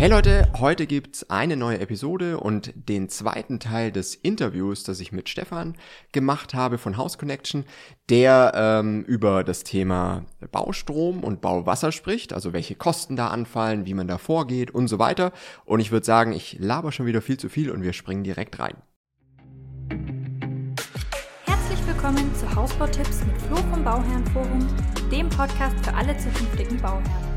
Hey Leute, heute gibt's eine neue Episode und den zweiten Teil des Interviews, das ich mit Stefan gemacht habe von House Connection, der ähm, über das Thema Baustrom und Bauwasser spricht, also welche Kosten da anfallen, wie man da vorgeht und so weiter. Und ich würde sagen, ich laber schon wieder viel zu viel und wir springen direkt rein. Herzlich willkommen zu Hausbautipps mit Flo vom Bauherrenforum, dem Podcast für alle zukünftigen Bauherren.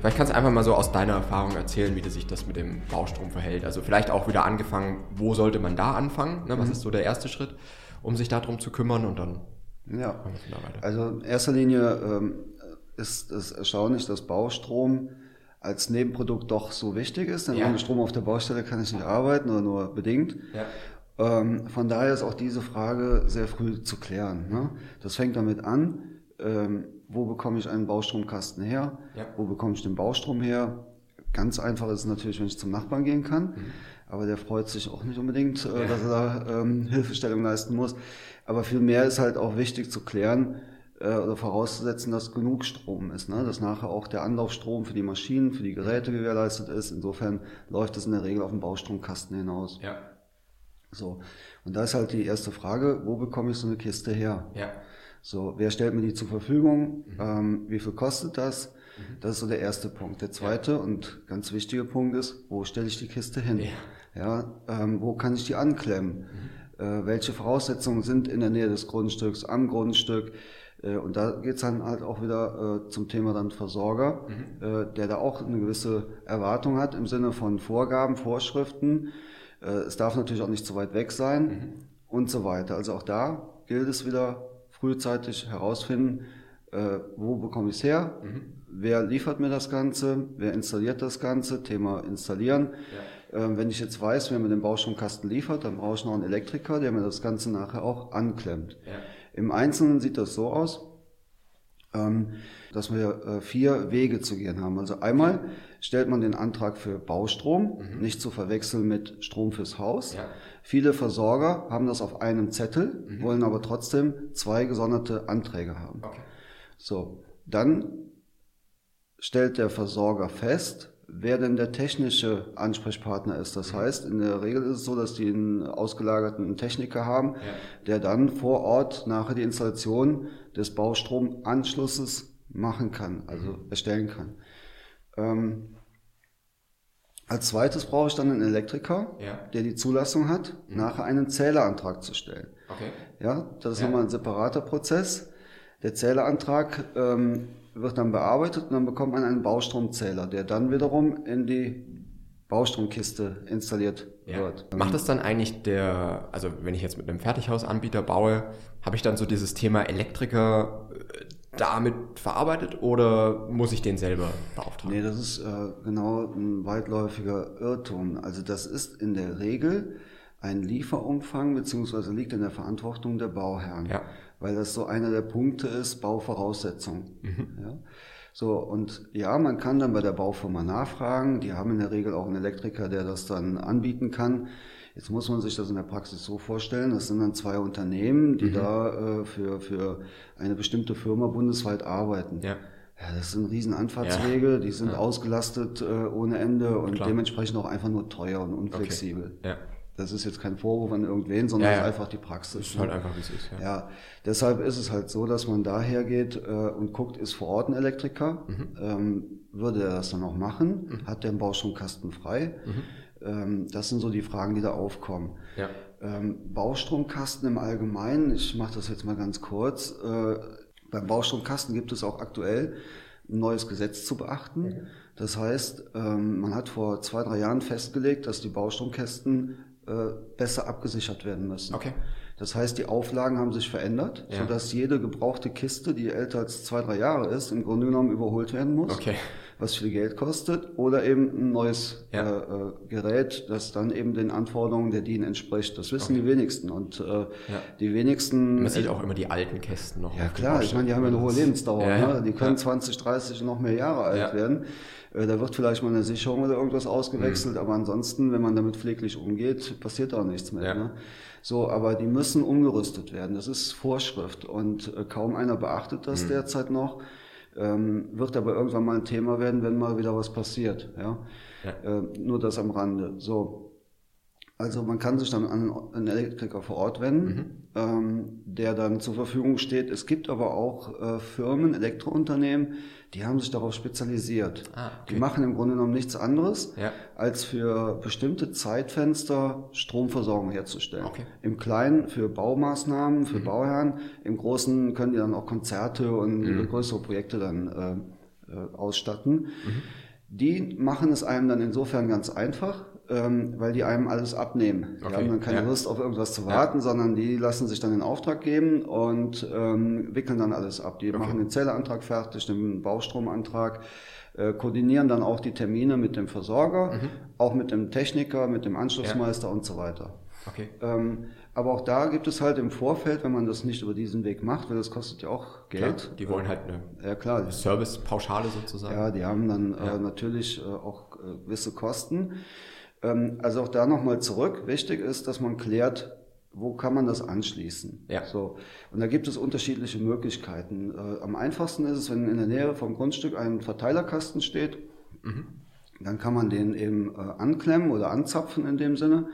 Vielleicht kannst du einfach mal so aus deiner Erfahrung erzählen, wie sich das mit dem Baustrom verhält. Also vielleicht auch wieder angefangen, wo sollte man da anfangen? Ne? Was mhm. ist so der erste Schritt, um sich darum zu kümmern und dann ja. Also in erster Linie ähm, ist es erstaunlich, dass Baustrom als Nebenprodukt doch so wichtig ist, denn ja. ohne Strom auf der Baustelle kann ich nicht arbeiten oder nur bedingt. Ja. Ähm, von daher ist auch diese Frage sehr früh zu klären. Ne? Das fängt damit an, ähm, wo bekomme ich einen Baustromkasten her, ja. wo bekomme ich den Baustrom her. Ganz einfach ist es natürlich, wenn ich zum Nachbarn gehen kann, mhm. aber der freut sich auch nicht unbedingt, äh, dass er da ähm, Hilfestellung leisten muss. Aber vielmehr ist halt auch wichtig zu klären äh, oder vorauszusetzen, dass genug Strom ist, ne? dass nachher auch der Anlaufstrom für die Maschinen, für die Geräte gewährleistet ist. Insofern läuft es in der Regel auf den Baustromkasten hinaus. Ja. So. Und da ist halt die erste Frage, wo bekomme ich so eine Kiste her? Ja. So, wer stellt mir die zur Verfügung? Mhm. Ähm, wie viel kostet das? Mhm. Das ist so der erste Punkt. Der zweite und ganz wichtige Punkt ist, wo stelle ich die Kiste hin? Ja, ja ähm, wo kann ich die anklemmen? Mhm. Äh, welche Voraussetzungen sind in der Nähe des Grundstücks, am Grundstück? Äh, und da geht's dann halt auch wieder äh, zum Thema dann Versorger, mhm. äh, der da auch eine gewisse Erwartung hat im Sinne von Vorgaben, Vorschriften. Äh, es darf natürlich auch nicht zu weit weg sein mhm. und so weiter. Also auch da gilt es wieder frühzeitig herausfinden, äh, wo bekomme ich es her, mhm. wer liefert mir das Ganze, wer installiert das Ganze, Thema installieren. Ja. Ähm, wenn ich jetzt weiß, wer mir den Baustromkasten liefert, dann brauche ich noch einen Elektriker, der mir das Ganze nachher auch anklemmt. Ja. Im Einzelnen sieht das so aus, ähm, dass wir äh, vier Wege zu gehen haben. Also einmal stellt man den Antrag für Baustrom, mhm. nicht zu verwechseln mit Strom fürs Haus. Ja. Viele Versorger haben das auf einem Zettel, mhm. wollen aber trotzdem zwei gesonderte Anträge haben. Okay. So, dann stellt der Versorger fest, wer denn der technische Ansprechpartner ist. Das mhm. heißt, in der Regel ist es so, dass die einen ausgelagerten Techniker haben, ja. der dann vor Ort nachher die Installation des Baustromanschlusses machen kann, also mhm. erstellen kann. Ähm, als zweites brauche ich dann einen Elektriker, ja. der die Zulassung hat, mhm. nachher einen Zählerantrag zu stellen. Okay. Ja, das ist ja. nochmal ein separater Prozess. Der Zählerantrag ähm, wird dann bearbeitet und dann bekommt man einen Baustromzähler, der dann wiederum in die Baustromkiste installiert ja. wird. Macht das dann eigentlich der, also wenn ich jetzt mit einem Fertighausanbieter baue, habe ich dann so dieses Thema Elektriker äh, damit verarbeitet oder muss ich den selber beauftragen? Nee, das ist äh, genau ein weitläufiger Irrtum. Also das ist in der Regel ein Lieferumfang beziehungsweise liegt in der Verantwortung der Bauherren, ja. weil das so einer der Punkte ist, Bauvoraussetzung. Mhm. Ja? So, und ja, man kann dann bei der Baufirma nachfragen, die haben in der Regel auch einen Elektriker, der das dann anbieten kann. Jetzt muss man sich das in der Praxis so vorstellen, das sind dann zwei Unternehmen, die mhm. da äh, für, für eine bestimmte Firma bundesweit arbeiten. Ja. Ja, das sind riesen Anfahrtswege, ja. die sind ja. ausgelastet äh, ohne Ende und Klar. dementsprechend auch einfach nur teuer und unflexibel. Okay. Ja. Das ist jetzt kein Vorwurf an irgendwen, sondern ja, einfach die Praxis. Ist halt einfach, wie es ist. Ja. ja, deshalb ist es halt so, dass man daher geht äh, und guckt, ist vor Ort ein Elektriker, mhm. ähm, würde er das dann auch machen, mhm. hat der einen Baustromkasten frei. Mhm. Ähm, das sind so die Fragen, die da aufkommen. Ja. Ähm, Baustromkasten im Allgemeinen, ich mache das jetzt mal ganz kurz. Äh, beim Baustromkasten gibt es auch aktuell ein neues Gesetz zu beachten. Mhm. Das heißt, ähm, man hat vor zwei, drei Jahren festgelegt, dass die Baustromkästen äh, besser abgesichert werden müssen. Okay. Das heißt, die Auflagen haben sich verändert, ja. sodass jede gebrauchte Kiste, die älter als zwei, drei Jahre ist, im Grunde genommen überholt werden muss. Okay was viel Geld kostet, oder eben ein neues ja. äh, äh, Gerät, das dann eben den Anforderungen der DIN entspricht. Das wissen okay. die wenigsten. Und äh, ja. die wenigsten. Man sieht auch immer die alten Kästen noch. Ja klar, ich meine, die haben ja eine hohe Lebensdauer. Ja, ne? Die können 20, 30 noch mehr Jahre alt werden. Äh, da wird vielleicht mal eine Sicherung oder irgendwas ausgewechselt, mhm. aber ansonsten, wenn man damit pfleglich umgeht, passiert auch nichts mehr. Ne? So, aber die müssen umgerüstet werden. Das ist Vorschrift und äh, kaum einer beachtet das mhm. derzeit noch. Ähm, wird aber irgendwann mal ein Thema werden, wenn mal wieder was passiert. Ja? ja. Äh, nur das am Rande. So, also man kann sich dann an einen Elektriker vor Ort wenden, mhm. ähm, der dann zur Verfügung steht. Es gibt aber auch äh, Firmen, Elektrounternehmen, die haben sich darauf spezialisiert. Ah, okay. Die machen im Grunde genommen nichts anderes, ja. als für bestimmte Zeitfenster Stromversorgung herzustellen. Okay. Im Kleinen für Baumaßnahmen, für mhm. Bauherren, im Großen können die dann auch Konzerte und mhm. größere Projekte dann äh, äh, ausstatten. Mhm. Die machen es einem dann insofern ganz einfach, ähm, weil die einem alles abnehmen. Die okay. haben dann keine ja. Lust auf irgendwas zu warten, ja. sondern die lassen sich dann den Auftrag geben und ähm, wickeln dann alles ab. Die okay. machen den Zelleantrag fertig, den Baustromantrag, äh, koordinieren dann auch die Termine mit dem Versorger, mhm. auch mit dem Techniker, mit dem Anschlussmeister ja. und so weiter. Okay. Ähm, aber auch da gibt es halt im Vorfeld, wenn man das nicht über diesen Weg macht, weil das kostet ja auch Geld. Klar, die wollen halt eine ja, klar. Servicepauschale sozusagen. Ja, die haben dann ja. äh, natürlich äh, auch äh, gewisse Kosten. Ähm, also auch da nochmal zurück. Wichtig ist, dass man klärt, wo kann man das anschließen? Ja. So. Und da gibt es unterschiedliche Möglichkeiten. Äh, am einfachsten ist es, wenn in der Nähe vom Grundstück ein Verteilerkasten steht, mhm. dann kann man den eben äh, anklemmen oder anzapfen in dem Sinne. Mhm.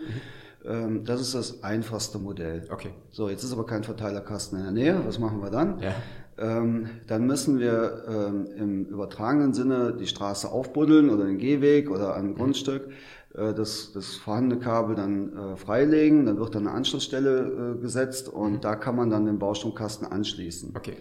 Ähm, das ist das einfachste Modell. Okay. So, jetzt ist aber kein Verteilerkasten in der Nähe. Was machen wir dann? Ja. Ähm, dann müssen wir ähm, im übertragenen Sinne die Straße aufbuddeln oder den Gehweg oder ein mhm. Grundstück das, das vorhandene Kabel dann äh, freilegen, dann wird dann eine Anschlussstelle äh, gesetzt und mhm. da kann man dann den Baustromkasten anschließen. Okay.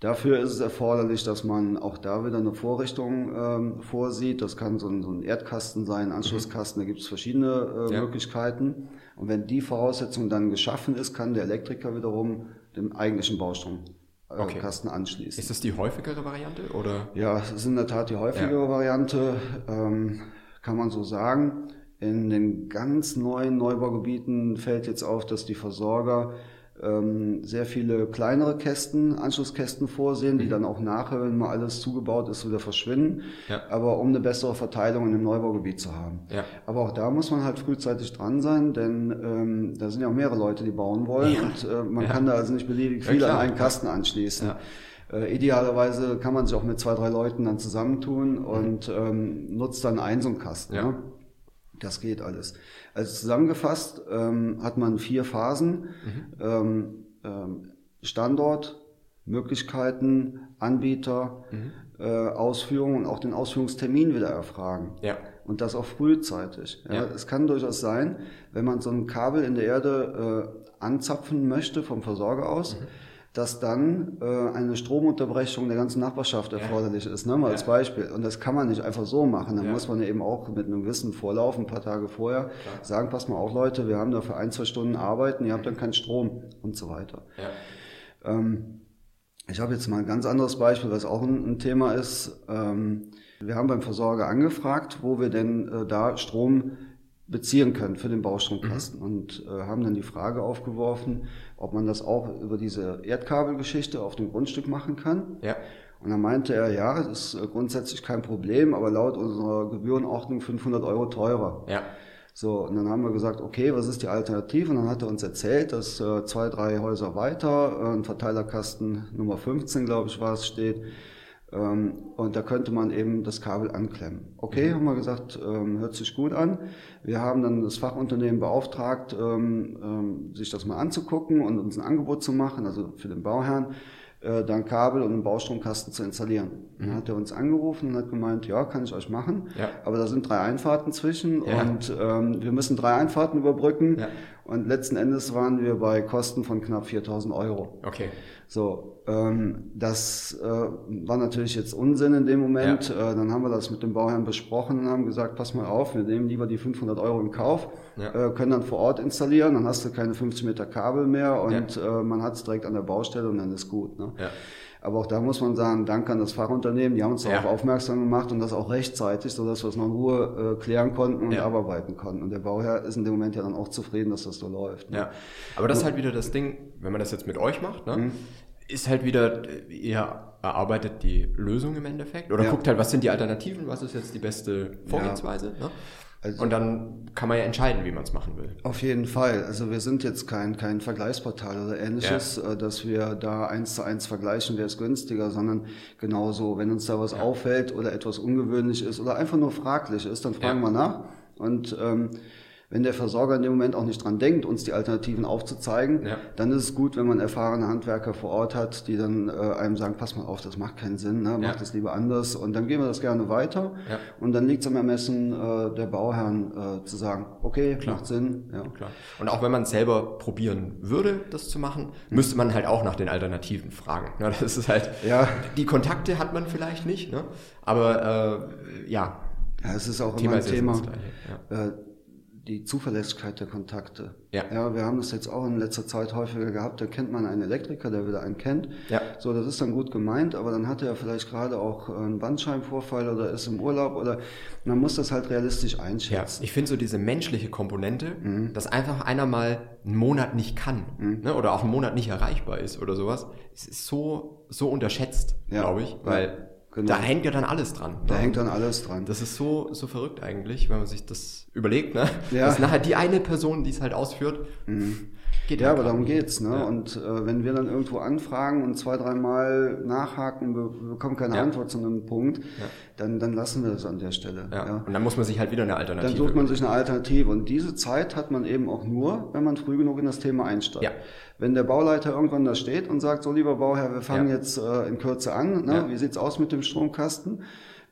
Dafür ist es erforderlich, dass man auch da wieder eine Vorrichtung ähm, vorsieht. Das kann so ein, so ein Erdkasten sein, Anschlusskasten, mhm. da gibt es verschiedene äh, ja. Möglichkeiten. Und wenn die Voraussetzung dann geschaffen ist, kann der Elektriker wiederum den eigentlichen Baustromkasten okay. anschließen. Ist das die häufigere Variante? Oder? Ja, es ist in der Tat die häufigere ja. Variante. Ähm, kann man so sagen. In den ganz neuen Neubaugebieten fällt jetzt auf, dass die Versorger ähm, sehr viele kleinere Kästen, Anschlusskästen vorsehen, die mhm. dann auch nachher, wenn mal alles zugebaut ist, wieder verschwinden. Ja. Aber um eine bessere Verteilung in dem Neubaugebiet zu haben. Ja. Aber auch da muss man halt frühzeitig dran sein, denn ähm, da sind ja auch mehrere Leute, die bauen wollen ja. und äh, man kann da also nicht beliebig viel an einen Kasten anschließen. Äh, idealerweise kann man sich auch mit zwei, drei Leuten dann zusammentun und ähm, nutzt dann einen so einen Kasten. Ja. Ne? Das geht alles. Also zusammengefasst ähm, hat man vier Phasen. Mhm. Ähm, ähm, Standort, Möglichkeiten, Anbieter, mhm. äh, Ausführung und auch den Ausführungstermin wieder erfragen. Ja. Und das auch frühzeitig. Ja. ja. Es kann durchaus sein, wenn man so ein Kabel in der Erde äh, anzapfen möchte vom Versorger aus, mhm dass dann äh, eine Stromunterbrechung der ganzen Nachbarschaft erforderlich ja. ist, ne? mal ja. als Beispiel. Und das kann man nicht einfach so machen. Da ja. muss man eben auch mit einem gewissen Vorlauf, ein paar Tage vorher, Klar. sagen, pass mal auf Leute, wir haben da für ein, zwei Stunden arbeiten, ihr habt dann keinen Strom und so weiter. Ähm, ich habe jetzt mal ein ganz anderes Beispiel, was auch ein, ein Thema ist. Ähm, wir haben beim Versorger angefragt, wo wir denn äh, da Strom beziehen können für den Baustromkasten mhm. und äh, haben dann die Frage aufgeworfen, ob man das auch über diese Erdkabelgeschichte auf dem Grundstück machen kann. Ja. Und dann meinte er, ja, das ist äh, grundsätzlich kein Problem, aber laut unserer Gebührenordnung 500 Euro teurer. Ja. So, und dann haben wir gesagt, okay, was ist die Alternative? Und dann hat er uns erzählt, dass äh, zwei, drei Häuser weiter, äh, ein Verteilerkasten Nummer 15, glaube ich, war es, steht, und da könnte man eben das Kabel anklemmen. Okay, mhm. haben wir gesagt, ähm, hört sich gut an. Wir haben dann das Fachunternehmen beauftragt, ähm, sich das mal anzugucken und uns ein Angebot zu machen, also für den Bauherrn, äh, dann Kabel und einen Baustromkasten zu installieren. Mhm. Dann hat er uns angerufen und hat gemeint, ja, kann ich euch machen, ja. aber da sind drei Einfahrten zwischen ja. und ähm, wir müssen drei Einfahrten überbrücken ja. Und letzten Endes waren wir bei Kosten von knapp 4000 Euro. Okay. So, ähm, das äh, war natürlich jetzt Unsinn in dem Moment. Ja. Äh, dann haben wir das mit dem Bauherrn besprochen und haben gesagt, pass mal auf, wir nehmen lieber die 500 Euro in Kauf, ja. äh, können dann vor Ort installieren, dann hast du keine 50 Meter Kabel mehr und ja. äh, man hat es direkt an der Baustelle und dann ist gut. Ne? Ja. Aber auch da muss man sagen, Dank an das Fachunternehmen, die haben uns darauf aufmerksam gemacht und das auch rechtzeitig, sodass wir es noch in Ruhe äh, klären konnten und abarbeiten konnten. Und der Bauherr ist in dem Moment ja dann auch zufrieden, dass das so läuft. Ne? Ja, aber das ist halt wieder das Ding, wenn man das jetzt mit euch macht, ne? Mhm ist halt wieder, ihr erarbeitet die Lösung im Endeffekt oder ja. guckt halt, was sind die Alternativen, was ist jetzt die beste Vorgehensweise. Ja. Ne? Also und dann kann man ja entscheiden, wie man es machen will. Auf jeden Fall. Also wir sind jetzt kein, kein Vergleichsportal oder ähnliches, ja. Äh, dass wir da eins zu eins vergleichen, wer ist günstiger, sondern genauso, wenn uns da was ja. auffällt oder etwas ungewöhnlich ist oder einfach nur fraglich ist, dann fragen ja. wir nach. Und ähm, wenn der Versorger in dem Moment auch nicht dran denkt, uns die Alternativen aufzuzeigen, ja. dann ist es gut, wenn man erfahrene Handwerker vor Ort hat, die dann äh, einem sagen, pass mal auf, das macht keinen Sinn, ne? mach ja. das lieber anders. Und dann gehen wir das gerne weiter. Ja. Und dann liegt es am Ermessen äh, der Bauherren äh, zu sagen, okay, Klar. macht Sinn. Ja. Klar. Und auch wenn man selber probieren würde, das zu machen, müsste man halt auch nach den Alternativen fragen. Ne? Das ist halt, ja. die Kontakte hat man vielleicht nicht, ne? aber äh, ja. Ja, es ist auch Thema immer ein Thema. Ja. Äh, die Zuverlässigkeit der Kontakte. Ja. ja, wir haben das jetzt auch in letzter Zeit häufiger gehabt. Da kennt man einen Elektriker, der wieder einen kennt. Ja. So, das ist dann gut gemeint, aber dann hat er vielleicht gerade auch einen Bandscheibenvorfall oder ist im Urlaub oder man muss das halt realistisch einschätzen. Ja, ich finde so diese menschliche Komponente, mhm. dass einfach einer mal einen Monat nicht kann mhm. ne, oder auch einen Monat nicht erreichbar ist oder sowas, ist so so unterschätzt, ja. glaube ich, weil Genau. Da hängt ja dann alles dran. Da ne? hängt dann alles dran. Das ist so, so verrückt eigentlich, wenn man sich das überlegt, ne? Ja. Dass nachher die eine Person, die es halt ausführt, mhm. Geht ja. aber darum geht's, ne? Ja. Und äh, wenn wir dann irgendwo anfragen und zwei, dreimal nachhaken, wir bekommen keine ja. Antwort zu einem Punkt, ja. dann, dann lassen wir das an der Stelle. Ja. Und dann muss man sich halt wieder eine Alternative. Dann sucht man sich eine Alternative. Und diese Zeit hat man eben auch nur, wenn man früh genug in das Thema einsteigt. Ja. Wenn der Bauleiter irgendwann da steht und sagt, so lieber Bauherr, wir fangen jetzt äh, in Kürze an, ne? Wie sieht's aus mit dem Stromkasten?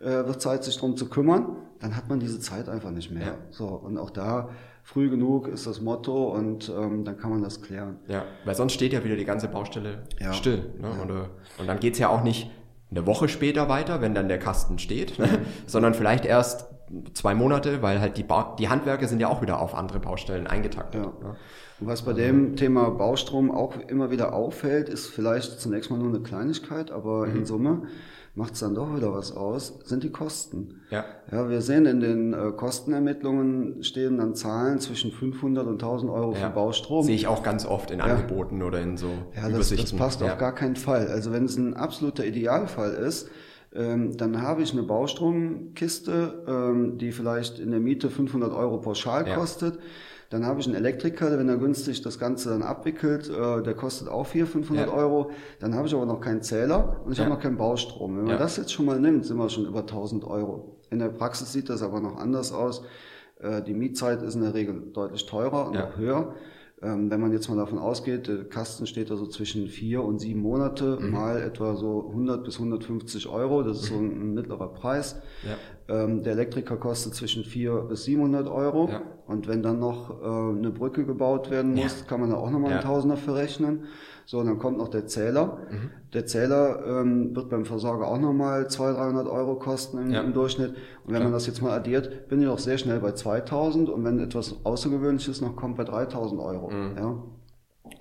Äh, wird Zeit, sich drum zu kümmern, dann hat man diese Zeit einfach nicht mehr. So, und auch da früh genug ist das Motto und ähm, dann kann man das klären. Ja, weil sonst steht ja wieder die ganze Baustelle ja. still. Ne? Ja. Und, äh, und dann geht's ja auch nicht eine Woche später weiter, wenn dann der Kasten steht, ne? sondern vielleicht erst zwei Monate, weil halt die, ba die Handwerker sind ja auch wieder auf andere Baustellen eingetaktet. Ja. Ne? Und was bei dem Thema Baustrom auch immer wieder auffällt, ist vielleicht zunächst mal nur eine Kleinigkeit, aber mhm. in Summe macht es dann doch wieder was aus, sind die Kosten. Ja. Ja, wir sehen in den äh, Kostenermittlungen stehen dann Zahlen zwischen 500 und 1000 Euro ja. für Baustrom. Sehe ich auch ganz oft in Angeboten oder in so ja, das, das passt ja. auf gar keinen Fall. Also wenn es ein absoluter Idealfall ist, ähm, dann habe ich eine Baustromkiste, ähm, die vielleicht in der Miete 500 Euro pauschal kostet. Dann habe ich einen Elektriker, wenn er günstig das Ganze dann abwickelt, äh, der kostet auch 400, 500 ja. Euro. Dann habe ich aber noch keinen Zähler und ich ja. habe noch keinen Baustrom. Wenn man ja. das jetzt schon mal nimmt, sind wir schon über 1000 Euro. In der Praxis sieht das aber noch anders aus. Äh, die Mietzeit ist in der Regel deutlich teurer und auch höher. Ähm, wenn man jetzt mal davon ausgeht, der Kasten steht da so zwischen vier und sieben Monate, mhm. mal etwa so 100 bis 150 Euro, das ist mhm. so ein, ein, mittlerer Preis. Ja. Ähm, der Elektriker kostet zwischen vier bis 700 Euro. Ja. Und wenn dann noch äh, eine Brücke gebaut werden muss, ja. kann man da auch nochmal einen Tausender für rechnen. So, und dann kommt noch der Zähler. Mhm. Der Zähler ähm, wird beim Versorger auch nochmal 200, 300 Euro kosten im, ja. im Durchschnitt. Und wenn ja. man das jetzt mal addiert, bin ich auch sehr schnell bei 2000. Und wenn etwas Außergewöhnliches noch kommt, bei 3000 Euro. Mhm. Ja.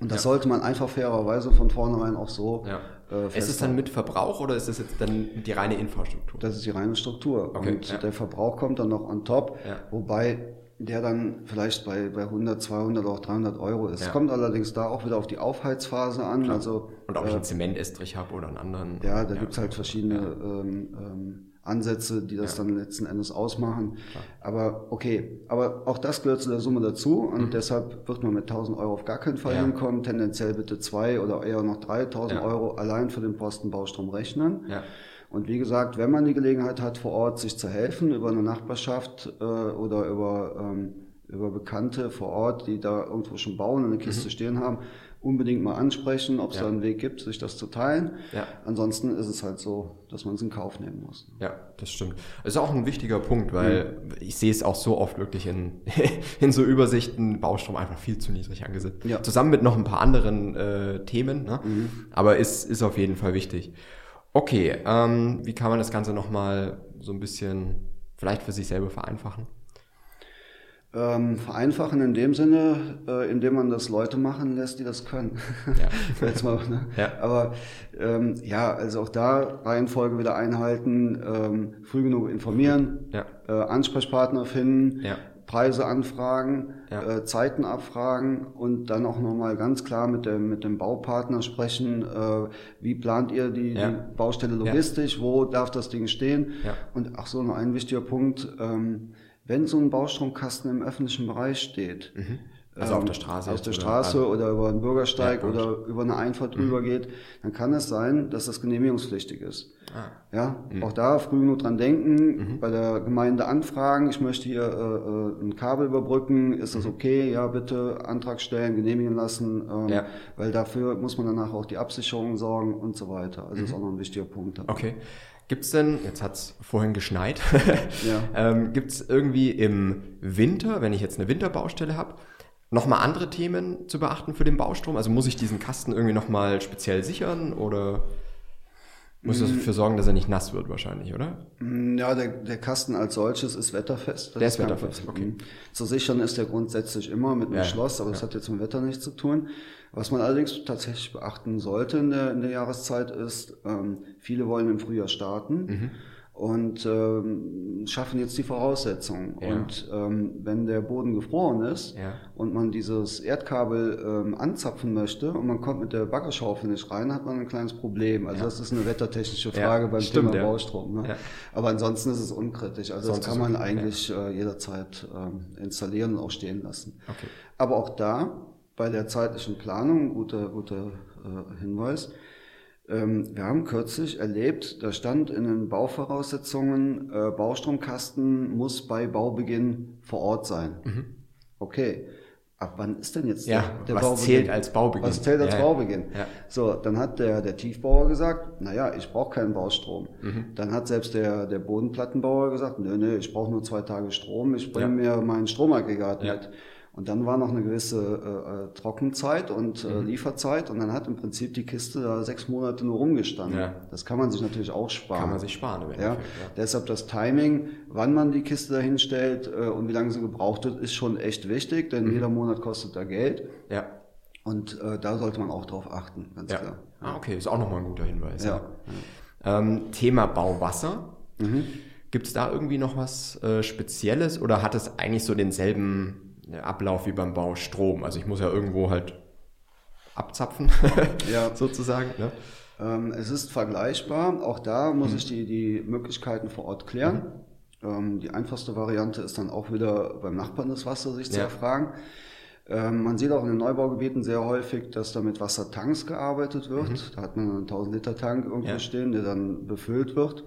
Und das ja. sollte man einfach fairerweise von vornherein auch so. Ja. Äh, ist es dann mit Verbrauch oder ist das jetzt dann die reine Infrastruktur? Das ist die reine Struktur. Okay. Und ja. der Verbrauch kommt dann noch on top. Wobei der dann vielleicht bei, bei 100, 200 oder auch 300 Euro ist. Ja. Kommt allerdings da auch wieder auf die Aufheizphase an. Klar. Also, Und ob äh, ich einen Zementestrich habe oder einen anderen. Ja, da ja, gibt's halt verschiedene ja. ähm, ähm, Ansätze, die das dann letzten Endes ausmachen. Klar. Aber okay, aber auch das gehört zu der Summe dazu und mhm. deshalb wird man mit 1000 Euro auf gar keinen Fall hinkommen. Tendenziell bitte zwei oder eher noch 3000 Euro allein für den Posten Baustrom rechnen. Ja. Und wie gesagt, wenn man die Gelegenheit hat, vor Ort sich zu helfen, über eine Nachbarschaft äh, oder über, ähm, über Bekannte vor Ort, die da irgendwo schon bauen und eine Kiste mhm. stehen haben, unbedingt mal ansprechen, ob es ja. da einen Weg gibt, sich das zu teilen. Ja. Ansonsten ist es halt so, dass man es in Kauf nehmen muss. Ja, das stimmt. Das ist auch ein wichtiger Punkt, weil mhm. ich sehe es auch so oft wirklich in, in so Übersichten, Baustrom einfach viel zu niedrig angesetzt. Ja. Zusammen mit noch ein paar anderen äh, Themen, ne? Mhm. aber ist, ist auf jeden Fall wichtig. Okay, ähm, wie kann man das Ganze nochmal so ein bisschen vielleicht für sich selber vereinfachen? Ähm, vereinfachen in dem Sinne, äh, indem man das Leute machen lässt, die das können. Ja. Jetzt mal, ne? ja. Aber ähm, ja, also auch da Reihenfolge wieder einhalten, ähm, früh genug informieren, ja. äh, Ansprechpartner finden, ja. Preise anfragen, ja. äh, Zeiten abfragen und dann auch nochmal ganz klar mit dem, mit dem Baupartner sprechen, äh, wie plant ihr die, ja. die Baustelle logistisch, ja. wo darf das Ding stehen? Und ach so, noch ein wichtiger Punkt, ähm, wenn so ein Baustromkasten im öffentlichen Bereich steht, mhm. Also auf der Straße. Auf der Straße oder, oder über einen Bürgersteig ja, oder über eine Einfahrt mhm. drüber geht, dann kann es sein, dass das genehmigungspflichtig ist. Ah. Ja, mhm. auch da früh genug dran denken, mhm. bei der Gemeinde anfragen, ich möchte hier äh, äh ein Kabel überbrücken, ist das mhm. okay? Ja, bitte Antrag stellen, genehmigen lassen, ähm, ja. weil dafür muss man danach auch die Absicherung sorgen und so weiter. Also mhm. ist auch noch ein wichtiger Punkt. Dabei. Okay. Gibt's denn, jetzt hat's vorhin geschneit, ja. ähm, gibt's irgendwie im Winter, wenn ich jetzt eine Winterbaustelle habe, nochmal andere Themen zu beachten für den Baustrom? Also muss ich diesen Kasten irgendwie nochmal speziell sichern oder muss das dafür sorgen, dass er nicht nass wird wahrscheinlich, oder? Mm, ja, der, der Kasten als solches ist wetterfest. Der ist wetterfest, okay. Mm. Zu sichern ist der grundsätzlich immer mit einem ja, Schloss, aber ja. das hat jetzt mit dem Wetter nichts zu tun. Was man allerdings tatsächlich beachten sollte in der, in der Jahreszeit ist, ähm, viele wollen im Frühjahr starten. Mhm und ähm, schaffen jetzt die Voraussetzungen. Ja. Und ähm, wenn der Boden gefroren ist ja. und man dieses Erdkabel ähm, anzapfen möchte und man kommt mit der Baggerschaufel nicht rein, hat man ein kleines Problem. Also ja. das ist eine wettertechnische Frage beim Stimmt, Thema Baustrom. Ne? Aber ansonsten ist es unkritisch. Also Sonst das kann man eigentlich äh, jederzeit äh, installieren und auch stehen lassen. Okay. Aber auch da bei der zeitlichen Planung, guter, guter äh, Hinweis, wir haben kürzlich erlebt, da stand in den Bauvoraussetzungen, äh, Baustromkasten muss bei Baubeginn vor Ort sein. Mhm. Okay. Ab wann ist denn jetzt ja, der, der was Baubeginn? zählt als Baubeginn? Was zählt als ja, Baubeginn? Ja. So, dann hat der, der Tiefbauer gesagt, naja, ich brauche keinen Baustrom. Mhm. Dann hat selbst der, der Bodenplattenbauer gesagt, nö, nö, ich brauche nur zwei Tage Strom, ich bringe mir mein Stromaggregat mit. Und dann war noch eine gewisse äh, äh, Trockenzeit und äh, mhm. Lieferzeit und dann hat im Prinzip die Kiste da sechs Monate nur rumgestanden. Ja. Das kann man sich natürlich auch sparen. Kann man sich sparen. ja? ja. Deshalb das Timing, wann man die Kiste dahin stellt äh, und wie lange sie gebraucht wird, ist schon echt wichtig, denn mhm. jeder Monat kostet da Geld. Ja. Und äh, da sollte man auch drauf achten, ganz ja. klar. Ah, okay, ist auch nochmal ein guter Hinweis. Ja. ja. Ähm, Thema Bauwasser. Mhm. Gibt es da irgendwie noch was äh, Spezielles oder hat es eigentlich so denselben Ablauf wie beim Bau Strom. Also ich muss ja irgendwo halt abzapfen, ja. sozusagen. Ne? Ähm, es ist vergleichbar. Auch da muss mhm. ich die, die Möglichkeiten vor Ort klären. Mhm. Ähm, die einfachste Variante ist dann auch wieder beim Nachbarn das Wasser sich ja. zu erfragen. Ähm, man sieht auch in den Neubaugebieten sehr häufig, dass da mit Wassertanks gearbeitet wird. Mhm. Da hat man einen 1000 Liter Tank irgendwo ja. stehen, der dann befüllt wird.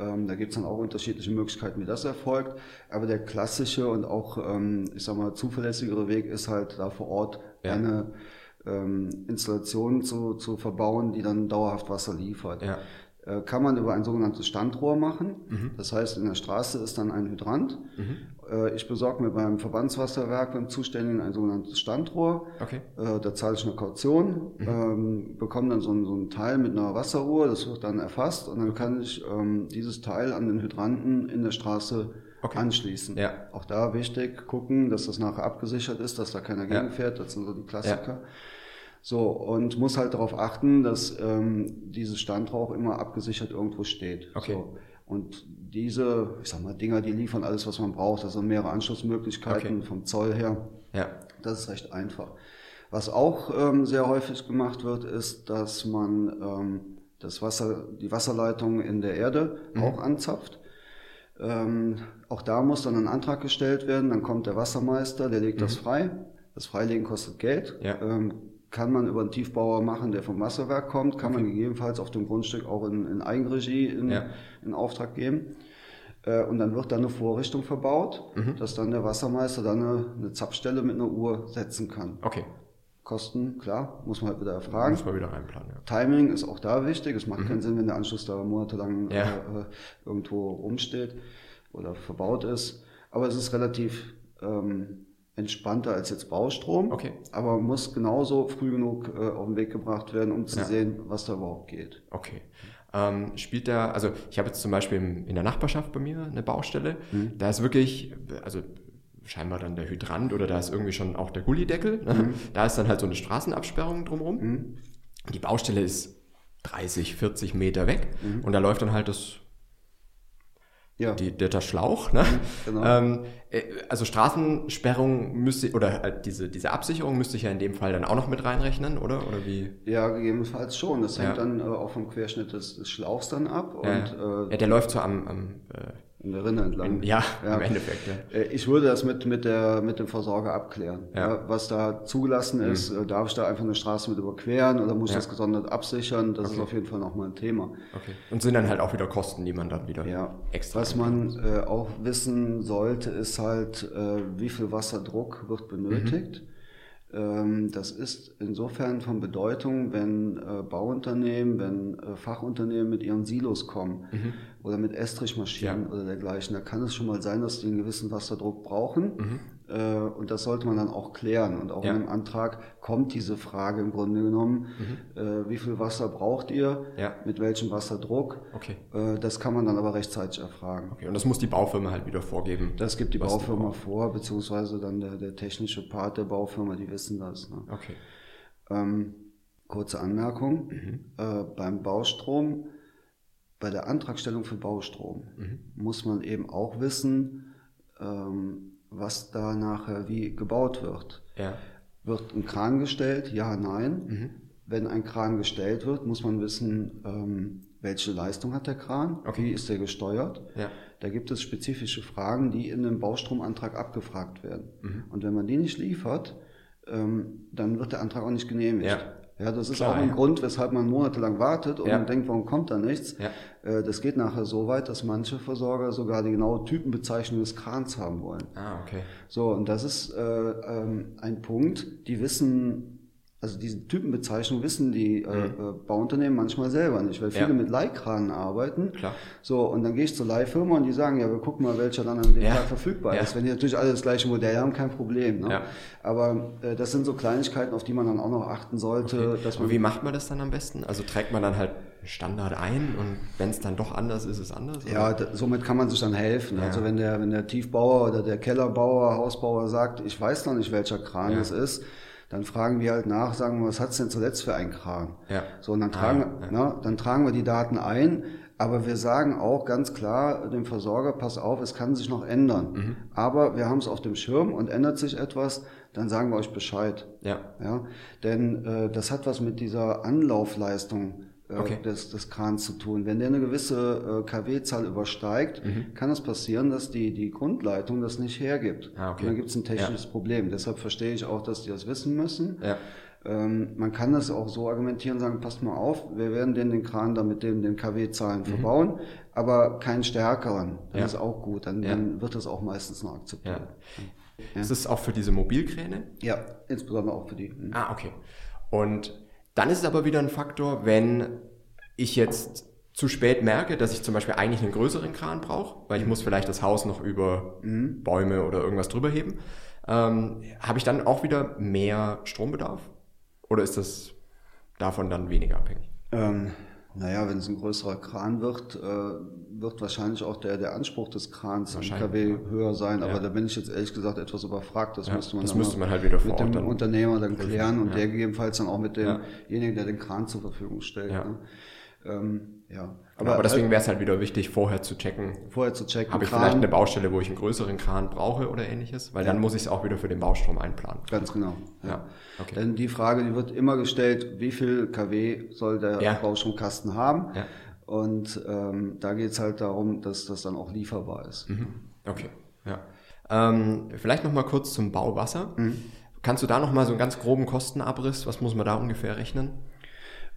Ähm, da gibt es dann auch unterschiedliche Möglichkeiten, wie das erfolgt. Aber der klassische und auch, ähm, ich sag mal, zuverlässigere Weg ist halt da vor Ort ja. eine ähm, Installation zu, zu verbauen, die dann dauerhaft Wasser liefert. Ja. Äh, kann man über ein sogenanntes Standrohr machen. Mhm. Das heißt, in der Straße ist dann ein Hydrant. Mhm. Äh, ich besorge mir beim Verbandswasserwerk, beim Zuständigen, ein sogenanntes Standrohr. Okay. Äh, da zahle ich eine Kaution, mhm. ähm, bekomme dann so ein, so ein, Teil mit einer Wasseruhr, das wird dann erfasst und dann kann ich ähm, dieses Teil an den Hydranten in der Straße okay. anschließen. Ja. Auch da wichtig gucken, dass das nachher abgesichert ist, dass da keiner ja. gegenfährt. Das sind so die Klassiker. Ja. So, und muss halt darauf achten, dass ähm, dieses Standrauch immer abgesichert irgendwo steht. Okay. So. Und diese, ich sag mal, Dinger, die liefern alles, was man braucht. Also mehrere Anschlussmöglichkeiten okay. vom Zoll her. Ja. Das ist recht einfach. Was auch ähm, sehr häufig gemacht wird, ist, dass man ähm, das Wasser, die Wasserleitung in der Erde mhm. auch anzapft. Ähm, auch da muss dann ein Antrag gestellt werden. Dann kommt der Wassermeister, der legt mhm. das frei. Das Freilegen kostet Geld. Ja. Ähm, kann man über einen Tiefbauer machen, der vom Wasserwerk kommt, kann okay. man gegebenenfalls auf dem Grundstück auch in, in Eigenregie in, ja. in Auftrag geben. Äh, und dann wird da eine Vorrichtung verbaut, mhm. dass dann der Wassermeister dann eine, eine Zapfstelle mit einer Uhr setzen kann. Okay. Kosten, klar, muss man halt wieder erfragen. Muss man wieder reinplanen, ja. Timing ist auch da wichtig. Es macht mhm. keinen Sinn, wenn der Anschluss da monatelang ja. äh, irgendwo rumsteht oder verbaut ist. Aber es ist relativ ähm, entspannter als jetzt Baustrom. Okay. Aber muss genauso früh genug äh, auf den Weg gebracht werden, um zu ja. sehen, was da überhaupt geht. Okay. Ähm, spielt da, also ich habe jetzt zum Beispiel in der Nachbarschaft bei mir eine Baustelle, mhm. da ist wirklich, also scheinbar dann der Hydrant oder da ist irgendwie schon auch der Gullideckel. Ne? Mhm. Da ist dann halt so eine Straßenabsperrung drumherum. Mhm. Die Baustelle ist 30, 40 Meter weg mhm. und da läuft dann halt das ja. die, der, der Schlauch. Ne? Mhm, genau. Ähm, äh, also Straßensperrung müsste, oder äh, diese, diese Absicherung müsste ich ja in dem Fall dann auch noch mit reinrechnen, oder? Oder wie? Ja, gegebenenfalls schon. Das hängt ja. dann äh, auch vom Querschnitt des, des Schlauchs dann ab. Und, ja. Äh, ja, der läuft so am, am äh, in der Rinne entlang. Ja, ja, im Endeffekt. Ja. Äh, ich würde das mit, mit, der, mit dem Versorger abklären. Ja. was da zugelassen ist, mhm. darf ich da einfach eine Straße mit überqueren oder muss ich das gesondert absichern? Das okay. ist auf jeden Fall nochmal ein Thema. Okay. Und sind dann halt auch wieder Kosten, die man dann wieder ja. extra. Was man äh, auch wissen sollte, ist halt, äh, wie viel Wasserdruck wird benötigt. Mhm. Ähm, das ist insofern von Bedeutung, wenn äh, Bauunternehmen, wenn äh, Fachunternehmen mit ihren Silos kommen mhm. oder mit Estrichmaschinen ja. oder dergleichen. Da kann es schon mal sein, dass die einen gewissen Wasserdruck brauchen. Mhm. Äh, und das sollte man dann auch klären. Und auch ja. in dem Antrag kommt diese Frage im Grunde genommen, mhm. Äh, wie viel Wasser braucht ihr, ja. mit welchem Wasserdruck. Okay. Äh, das kann man dann aber rechtzeitig erfragen. Okay. Und das muss die Baufirma halt wieder vorgeben. Das gibt die Baufirma vor, beziehungsweise dann der, der technische Part der Baufirma, die wissen das. Ne? Okay. Ähm, kurze Anmerkung. Mhm. Äh, beim Baustrom, bei der Antragstellung für Baustrom mhm. muss man eben auch wissen, ähm, was da nachher wie gebaut wird. Ja. Wird ein Kran gestellt? Ja, nein. Mhm. Wenn ein Kran gestellt wird, muss man wissen, ähm, welche Leistung hat der Kran, okay. wie ist der gesteuert. Ja. Da gibt es spezifische Fragen, die in einem Baustromantrag abgefragt werden. Mhm. Und wenn man die nicht liefert, ähm, dann wird der Antrag auch nicht genehmigt. Ja. Ja, das ist Klar, auch ein ja. Grund, weshalb man monatelang wartet und ja. denkt, warum kommt da nichts. Ja. Äh, das geht nachher so weit, dass manche Versorger sogar die genaue Typenbezeichnung des Krans haben wollen. Ah, okay. So, und das ist äh, ähm, ein Punkt, die wissen also diese Typenbezeichnung wissen die äh, mhm. äh, Bauunternehmen manchmal selber nicht, weil viele ja. mit Leihkranen arbeiten. Klar. So, und dann gehe ich zur Leihfirma und die sagen, ja, wir gucken mal, welcher dann an dem ja. Tag verfügbar ja. ist. Wenn die natürlich alle das gleiche Modell haben, kein Problem. Ne? Ja. Aber äh, das sind so Kleinigkeiten, auf die man dann auch noch achten sollte. Okay. Dass man und wie macht man das dann am besten? Also trägt man dann halt Standard ein und wenn es dann doch anders ist, ist es anders? Oder? Ja, somit kann man sich dann helfen. Ja. Also wenn der, wenn der Tiefbauer oder der Kellerbauer, Hausbauer sagt, ich weiß noch nicht, welcher Kran es ist, dann fragen wir halt nach, sagen wir, was hat's denn zuletzt für einen Kran? Ja. So, und dann tragen, ah, ja. ne, dann tragen wir die Daten ein, aber wir sagen auch ganz klar dem Versorger, pass auf, es kann sich noch ändern. Mhm. Aber wir haben es auf dem Schirm und ändert sich etwas, dann sagen wir euch Bescheid. Ja. ja? Denn äh, das hat was mit dieser Anlaufleistung okay. des, des Krans zu tun. Wenn der eine gewisse äh, kW-Zahl übersteigt, mhm. kann es passieren, dass die, die Grundleitung das nicht hergibt. Ah, okay. Und dann gibt es ein technisches ja. Problem. Deshalb verstehe ich auch, dass die das wissen müssen. Ja. Ähm, man kann das auch so argumentieren, sagen, passt mal auf, wir werden den, den Kran da mit dem, den kW-Zahlen mhm. verbauen, aber keinen stärkeren. Dann ja. ist auch gut, dann, dann wird das auch meistens noch akzeptiert. Ist es auch für diese Mobilkräne? Ja, insbesondere auch für die. Mhm. Ah, okay. Und dann ist es aber wieder ein Faktor, wenn ich jetzt zu spät merke, dass ich zum Beispiel eigentlich einen größeren Kran brauche, weil ich muss vielleicht das Haus noch über mhm. Bäume oder irgendwas drüber heben, ähm, habe ich dann auch wieder mehr Strombedarf? Oder ist das davon dann weniger abhängig? Ähm, naja, wenn es ein größerer Kran wird, äh, wird wahrscheinlich auch der, der Anspruch des Krans im KW höher sein. Aber ja. da bin ich jetzt ehrlich gesagt etwas überfragt. Das ja, müsste man, das müsste man halt wieder mit dem dann Unternehmer dann klären und der gegebenenfalls dann auch mit demjenigen, der den Kran zur Verfügung stellt. Ne? Ähm, ja. Aber, aber deswegen wäre es halt wieder wichtig, vorher zu checken. Vorher zu checken. Habe ich Kran. vielleicht eine Baustelle, wo ich einen größeren Kran brauche oder ähnliches? Weil ja. dann muss ich es auch wieder für den Baustrom einplanen. Ganz genau. Ja. ja. Okay. Denn die Frage, die wird immer gestellt, wie viel kW soll der ja. Baustromkasten haben? Ja. Und ähm, da geht es halt darum, dass das dann auch lieferbar ist. Mhm. Okay, ja. Ähm, vielleicht nochmal kurz zum Bauwasser. Mhm. Kannst du da nochmal so einen ganz groben Kostenabriss, was muss man da ungefähr rechnen?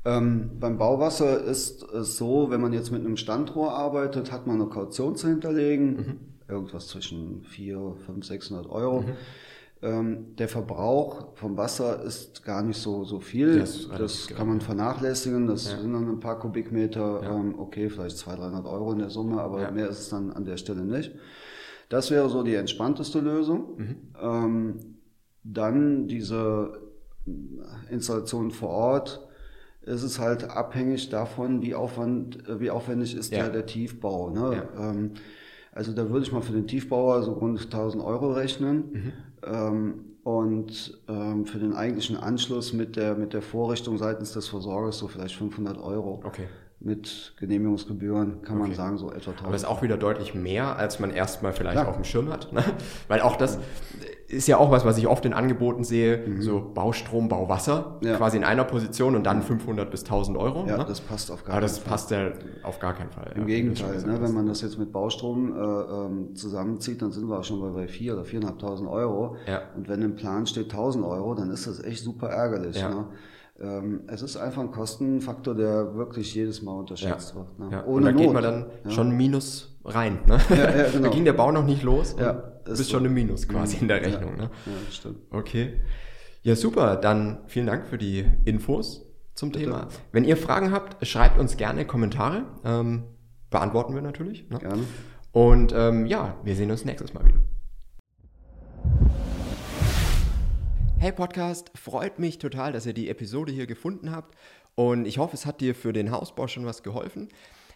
Ähm, beim Bauwasser ist es so, wenn man jetzt mit einem Standrohr arbeitet, hat man eine Kaution zu hinterlegen, mhm. irgendwas zwischen 4, 5, 600 Euro. Mhm. Ähm, der Verbrauch vom Wasser ist gar nicht so, so viel. Das, das kann man vernachlässigen. Das ja. sind dann ein paar Kubikmeter. Ja. Ähm, okay, vielleicht 200, 300 Euro in der Summe, aber ja. mehr ist es dann an der Stelle nicht. Das wäre so die entspannteste Lösung. Mhm. Ähm, dann diese Installation vor Ort ist es halt abhängig davon, wie, aufwand, wie aufwendig ist ja. der, der Tiefbau. Ne? Ja. Ähm, also da würde ich mal für den Tiefbauer so rund 1000 Euro rechnen. Mhm. Ähm, und ähm, für den eigentlichen Anschluss mit der, mit der Vorrichtung seitens des Versorgers so vielleicht 500 Euro. Okay. Mit Genehmigungsgebühren kann okay. man sagen, so etwa 1000. Aber ist auch wieder deutlich mehr, als man erstmal vielleicht ja. auf dem Schirm hat. Ne? Weil auch das, ist ja auch was, was ich oft in Angeboten sehe, mhm. so Baustrom, Bauwasser, ja. quasi in einer Position und dann 500 bis 1000 Euro. Ja, ne? das passt auf gar Aber keinen Fall. Das passt ja auf gar keinen Fall. Im ja, Gegenteil, ne, wenn man das jetzt mit Baustrom äh, ähm, zusammenzieht, dann sind wir auch schon bei, bei 4 oder 4.500 Euro. Ja. Und wenn im Plan steht 1000 Euro, dann ist das echt super ärgerlich. Ja. Ne? Ähm, es ist einfach ein Kostenfaktor, der wirklich jedes Mal unterschätzt ja. wird. Ne? Ja. Ohne und da Not. geht man dann ja. schon Minus rein. Ne? Ja, ja, genau. da ging der Bau noch nicht los. Ja, bist so. schon im Minus quasi in der Rechnung. Ne? Ja, stimmt. Okay. Ja, super. Dann vielen Dank für die Infos zum Bitte. Thema. Wenn ihr Fragen habt, schreibt uns gerne Kommentare. Ähm, beantworten wir natürlich. Ne? Gerne. Und ähm, ja, wir sehen uns nächstes Mal wieder. Hey Podcast, freut mich total, dass ihr die Episode hier gefunden habt und ich hoffe, es hat dir für den Hausbau schon was geholfen.